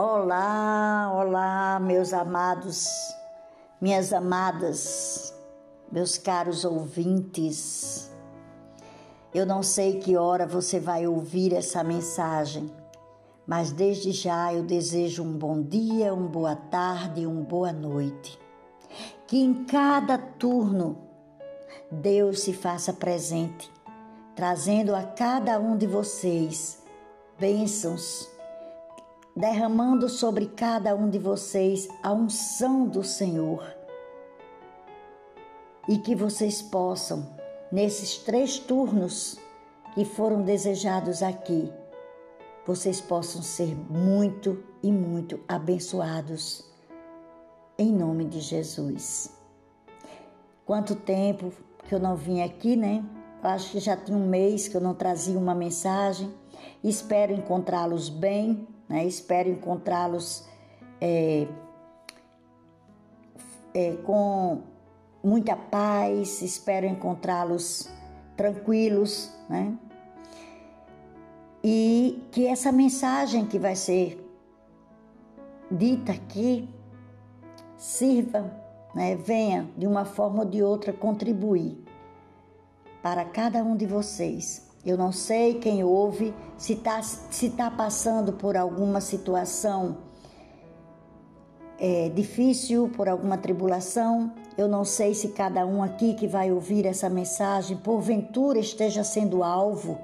Olá, olá, meus amados, minhas amadas, meus caros ouvintes. Eu não sei que hora você vai ouvir essa mensagem, mas desde já eu desejo um bom dia, uma boa tarde uma boa noite. Que em cada turno Deus se faça presente, trazendo a cada um de vocês bênçãos derramando sobre cada um de vocês a unção do Senhor. E que vocês possam, nesses três turnos que foram desejados aqui, vocês possam ser muito e muito abençoados. Em nome de Jesus. Quanto tempo que eu não vim aqui, né? Eu acho que já tinha um mês que eu não trazia uma mensagem. Espero encontrá-los bem né? Espero encontrá-los é, é, com muita paz, espero encontrá-los tranquilos, né? E que essa mensagem que vai ser dita aqui sirva, né? venha de uma forma ou de outra contribuir para cada um de vocês eu não sei quem ouve, se está se tá passando por alguma situação é, difícil, por alguma tribulação. Eu não sei se cada um aqui que vai ouvir essa mensagem, porventura esteja sendo alvo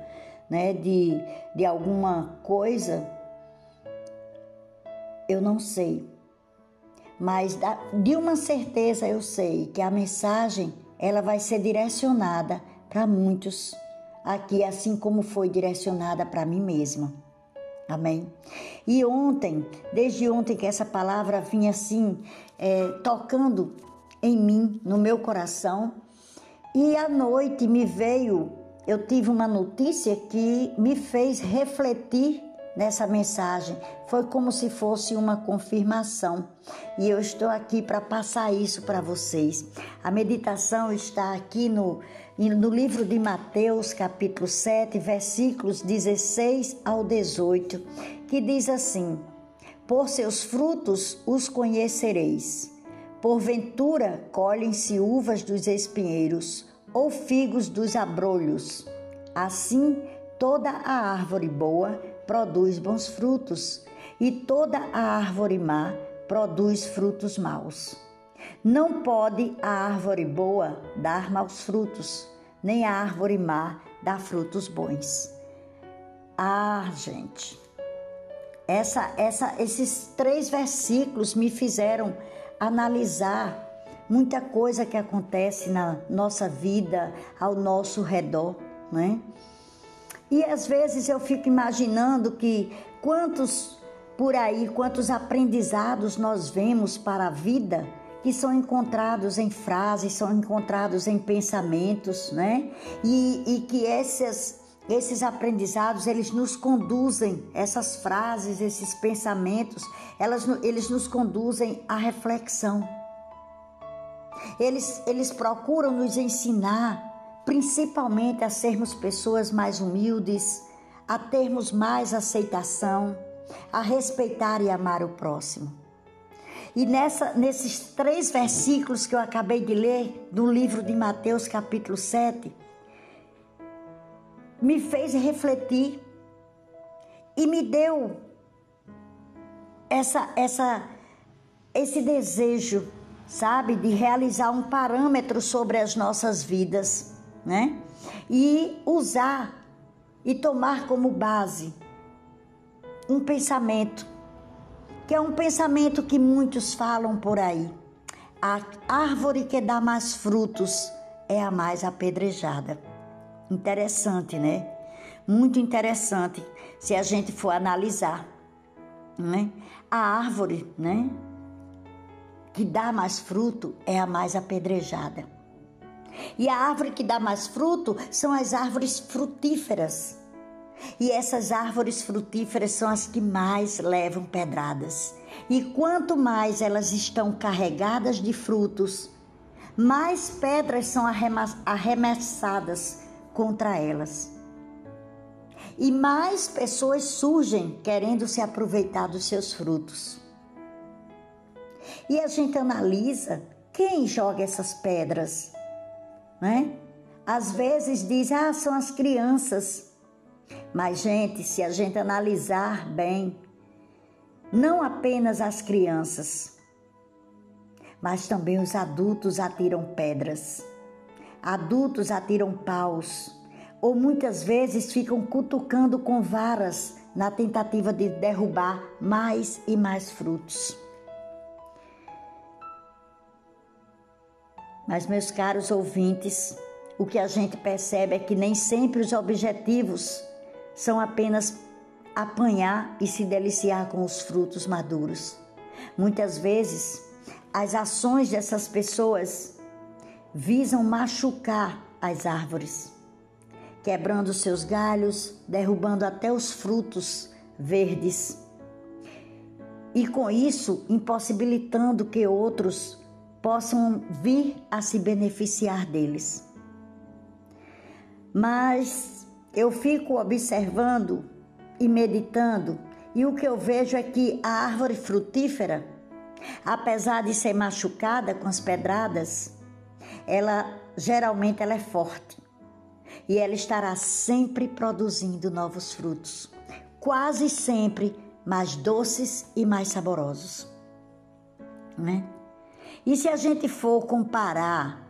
né, de, de alguma coisa. Eu não sei. Mas de uma certeza eu sei que a mensagem ela vai ser direcionada para muitos aqui, assim como foi direcionada para mim mesma. Amém? E ontem, desde ontem que essa palavra vinha assim, é, tocando em mim, no meu coração, e à noite me veio, eu tive uma notícia que me fez refletir nessa mensagem. Foi como se fosse uma confirmação. E eu estou aqui para passar isso para vocês. A meditação está aqui no no livro de Mateus, capítulo 7, versículos 16 ao 18, que diz assim: Por seus frutos os conhecereis. Porventura colhem-se uvas dos espinheiros ou figos dos abrolhos. Assim, toda a árvore boa produz bons frutos, e toda a árvore má produz frutos maus. Não pode a árvore boa dar maus frutos, nem a árvore má dar frutos bons. Ah, gente, essa, essa, esses três versículos me fizeram analisar muita coisa que acontece na nossa vida, ao nosso redor, né? E às vezes eu fico imaginando que quantos por aí, quantos aprendizados nós vemos para a vida que são encontrados em frases, são encontrados em pensamentos, né? E, e que esses, esses aprendizados, eles nos conduzem, essas frases, esses pensamentos, elas, eles nos conduzem à reflexão. Eles, eles procuram nos ensinar, principalmente a sermos pessoas mais humildes, a termos mais aceitação, a respeitar e amar o próximo. E nessa, nesses três versículos que eu acabei de ler, do livro de Mateus, capítulo 7, me fez refletir e me deu essa, essa, esse desejo, sabe, de realizar um parâmetro sobre as nossas vidas, né? E usar e tomar como base um pensamento que é um pensamento que muitos falam por aí. A árvore que dá mais frutos é a mais apedrejada. Interessante, né? Muito interessante se a gente for analisar, né? A árvore, né? Que dá mais fruto é a mais apedrejada. E a árvore que dá mais fruto são as árvores frutíferas. E essas árvores frutíferas são as que mais levam pedradas. E quanto mais elas estão carregadas de frutos, mais pedras são arremessadas contra elas. e mais pessoas surgem querendo se aproveitar dos seus frutos. E a gente analisa quem joga essas pedras, né? Às vezes diz, ah, são as crianças. Mas, gente, se a gente analisar bem, não apenas as crianças, mas também os adultos atiram pedras. Adultos atiram paus, ou muitas vezes ficam cutucando com varas na tentativa de derrubar mais e mais frutos. Mas, meus caros ouvintes, o que a gente percebe é que nem sempre os objetivos são apenas apanhar e se deliciar com os frutos maduros. Muitas vezes, as ações dessas pessoas visam machucar as árvores, quebrando seus galhos, derrubando até os frutos verdes. E com isso, impossibilitando que outros possam vir a se beneficiar deles. Mas eu fico observando e meditando, e o que eu vejo é que a árvore frutífera, apesar de ser machucada com as pedradas, ela geralmente ela é forte e ela estará sempre produzindo novos frutos, quase sempre mais doces e mais saborosos, né? E se a gente for comparar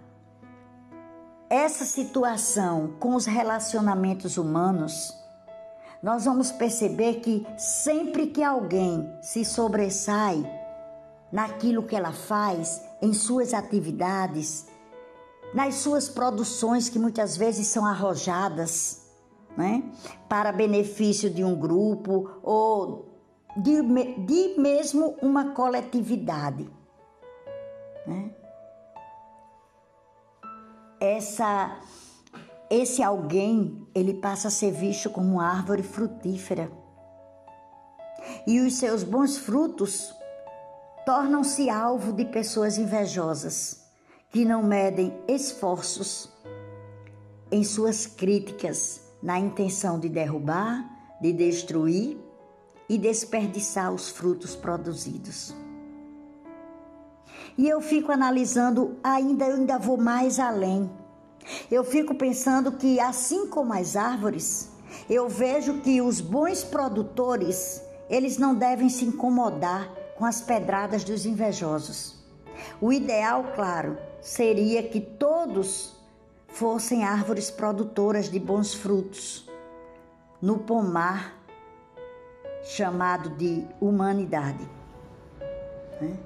essa situação com os relacionamentos humanos, nós vamos perceber que sempre que alguém se sobressai naquilo que ela faz, em suas atividades, nas suas produções que muitas vezes são arrojadas, né, para benefício de um grupo ou de, de mesmo uma coletividade né? Essa, esse alguém, ele passa a ser visto como árvore frutífera. E os seus bons frutos tornam-se alvo de pessoas invejosas, que não medem esforços em suas críticas, na intenção de derrubar, de destruir e desperdiçar os frutos produzidos. E eu fico analisando, ainda eu ainda vou mais além. Eu fico pensando que assim como as árvores, eu vejo que os bons produtores, eles não devem se incomodar com as pedradas dos invejosos. O ideal, claro, seria que todos fossem árvores produtoras de bons frutos no pomar chamado de humanidade. Né?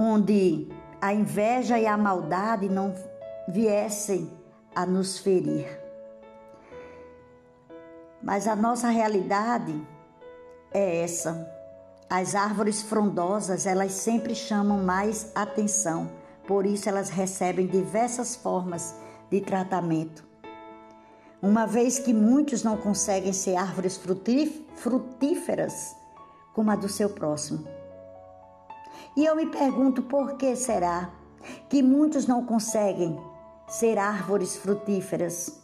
Onde a inveja e a maldade não viessem a nos ferir. Mas a nossa realidade é essa. As árvores frondosas, elas sempre chamam mais atenção, por isso elas recebem diversas formas de tratamento. Uma vez que muitos não conseguem ser árvores frutíferas como a do seu próximo. E eu me pergunto por que será que muitos não conseguem ser árvores frutíferas?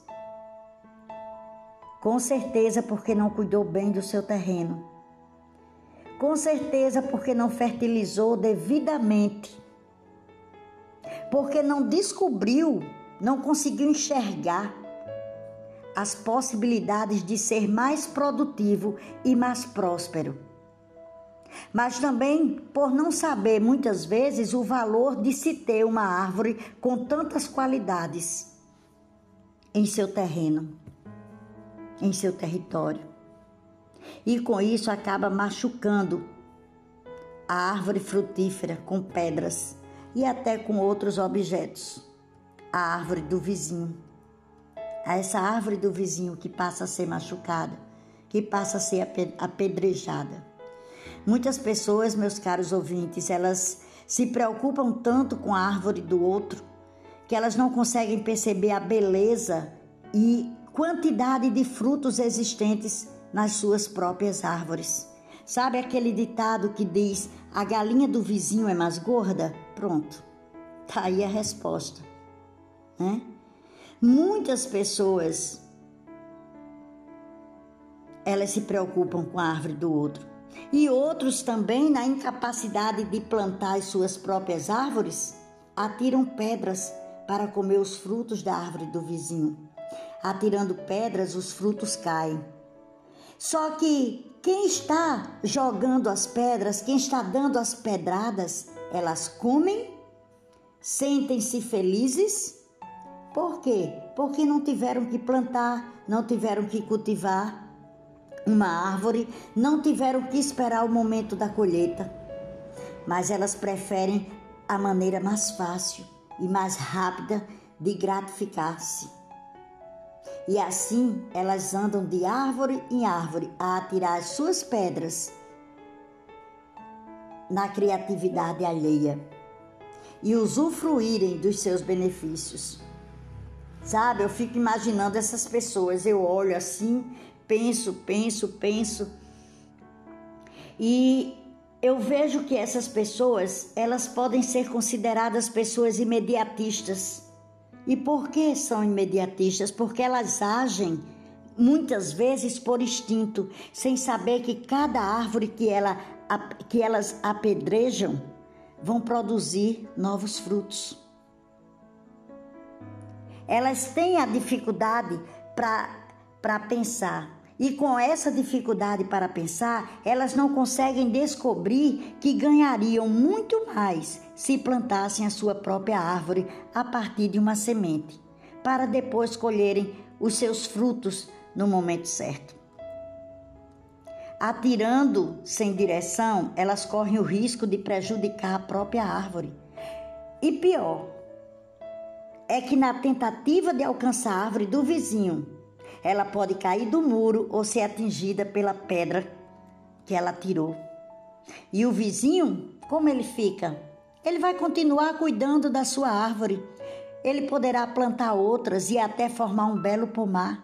Com certeza porque não cuidou bem do seu terreno. Com certeza porque não fertilizou devidamente. Porque não descobriu, não conseguiu enxergar as possibilidades de ser mais produtivo e mais próspero mas também por não saber muitas vezes o valor de se ter uma árvore com tantas qualidades em seu terreno, em seu território. E com isso acaba machucando a árvore frutífera com pedras e até com outros objetos. A árvore do vizinho. Essa árvore do vizinho que passa a ser machucada, que passa a ser apedrejada. Muitas pessoas, meus caros ouvintes, elas se preocupam tanto com a árvore do outro que elas não conseguem perceber a beleza e quantidade de frutos existentes nas suas próprias árvores. Sabe aquele ditado que diz: a galinha do vizinho é mais gorda? Pronto, tá aí a resposta. Né? Muitas pessoas elas se preocupam com a árvore do outro. E outros também, na incapacidade de plantar as suas próprias árvores, atiram pedras para comer os frutos da árvore do vizinho. Atirando pedras, os frutos caem. Só que quem está jogando as pedras, quem está dando as pedradas, elas comem, sentem-se felizes. Por quê? Porque não tiveram que plantar, não tiveram que cultivar uma árvore, não tiveram que esperar o momento da colheita. Mas elas preferem a maneira mais fácil e mais rápida de gratificar-se. E assim elas andam de árvore em árvore a atirar as suas pedras na criatividade alheia e usufruírem dos seus benefícios. Sabe, eu fico imaginando essas pessoas, eu olho assim, penso, penso, penso, e eu vejo que essas pessoas, elas podem ser consideradas pessoas imediatistas. E por que são imediatistas? Porque elas agem muitas vezes por instinto, sem saber que cada árvore que, ela, que elas apedrejam vão produzir novos frutos. Elas têm a dificuldade para pensar, e com essa dificuldade para pensar, elas não conseguem descobrir que ganhariam muito mais se plantassem a sua própria árvore a partir de uma semente, para depois colherem os seus frutos no momento certo. Atirando sem direção, elas correm o risco de prejudicar a própria árvore. E pior, é que na tentativa de alcançar a árvore do vizinho, ela pode cair do muro ou ser atingida pela pedra que ela tirou. E o vizinho, como ele fica? Ele vai continuar cuidando da sua árvore. Ele poderá plantar outras e até formar um belo pomar.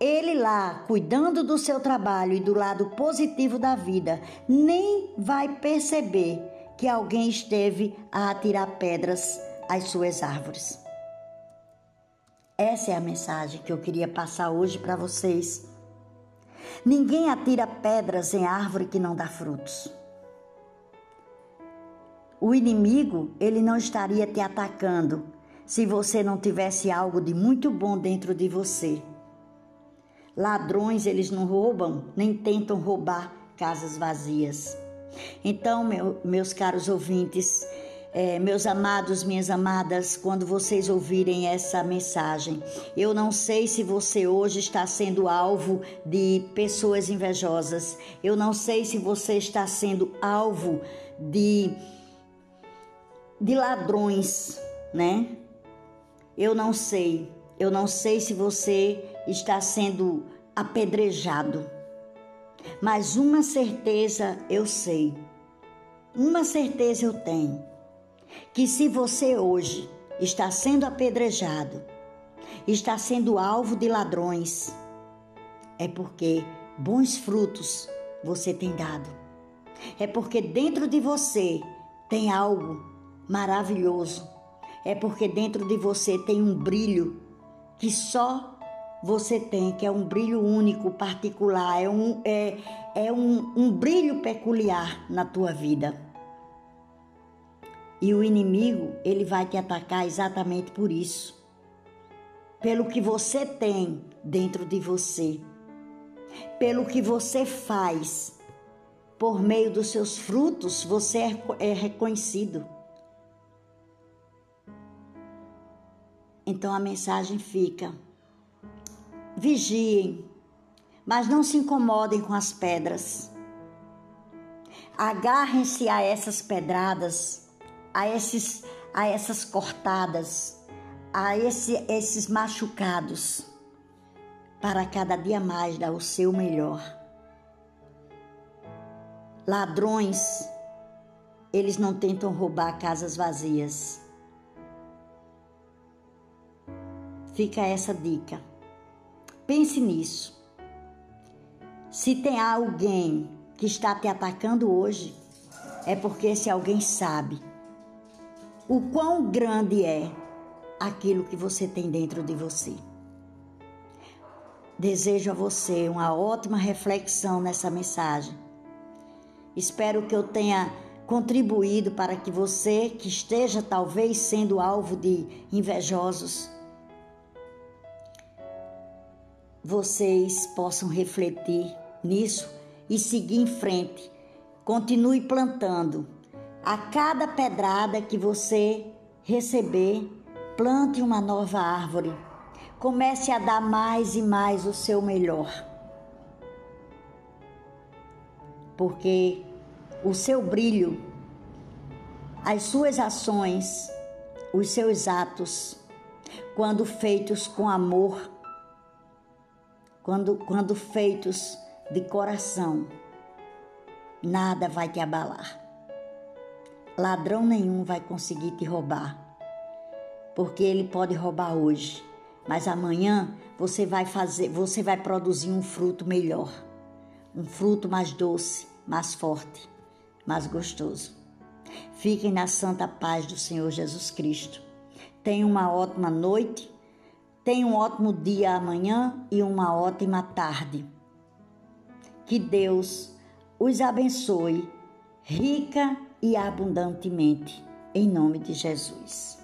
Ele lá, cuidando do seu trabalho e do lado positivo da vida, nem vai perceber que alguém esteve a atirar pedras às suas árvores. Essa é a mensagem que eu queria passar hoje para vocês. Ninguém atira pedras em árvore que não dá frutos. O inimigo, ele não estaria te atacando se você não tivesse algo de muito bom dentro de você. Ladrões, eles não roubam, nem tentam roubar casas vazias. Então, meu, meus caros ouvintes, é, meus amados, minhas amadas, quando vocês ouvirem essa mensagem, eu não sei se você hoje está sendo alvo de pessoas invejosas, eu não sei se você está sendo alvo de, de ladrões, né? Eu não sei, eu não sei se você está sendo apedrejado, mas uma certeza eu sei, uma certeza eu tenho que se você hoje está sendo apedrejado, está sendo alvo de ladrões, é porque bons frutos você tem dado. É porque dentro de você tem algo maravilhoso. É porque dentro de você tem um brilho que só você tem, que é um brilho único, particular, é um, é, é um, um brilho peculiar na tua vida. E o inimigo, ele vai te atacar exatamente por isso. Pelo que você tem dentro de você. Pelo que você faz. Por meio dos seus frutos, você é, é reconhecido. Então a mensagem fica: vigiem, mas não se incomodem com as pedras. Agarrem-se a essas pedradas a, esses, a essas cortadas, a esse, esses machucados, para cada dia mais dar o seu melhor. Ladrões, eles não tentam roubar casas vazias. Fica essa dica. Pense nisso. Se tem alguém que está te atacando hoje, é porque esse alguém sabe o quão grande é aquilo que você tem dentro de você. Desejo a você uma ótima reflexão nessa mensagem. Espero que eu tenha contribuído para que você, que esteja talvez sendo alvo de invejosos, vocês possam refletir nisso e seguir em frente. Continue plantando. A cada pedrada que você receber, plante uma nova árvore Comece a dar mais e mais o seu melhor. Porque o seu brilho, as suas ações, os seus atos, quando feitos com amor, quando, quando feitos de coração, nada vai te abalar. Ladrão nenhum vai conseguir te roubar, porque ele pode roubar hoje, mas amanhã você vai fazer, você vai produzir um fruto melhor, um fruto mais doce, mais forte, mais gostoso. Fiquem na santa paz do Senhor Jesus Cristo. Tenham uma ótima noite, tenham um ótimo dia amanhã e uma ótima tarde. Que Deus os abençoe rica e abundantemente, em nome de Jesus.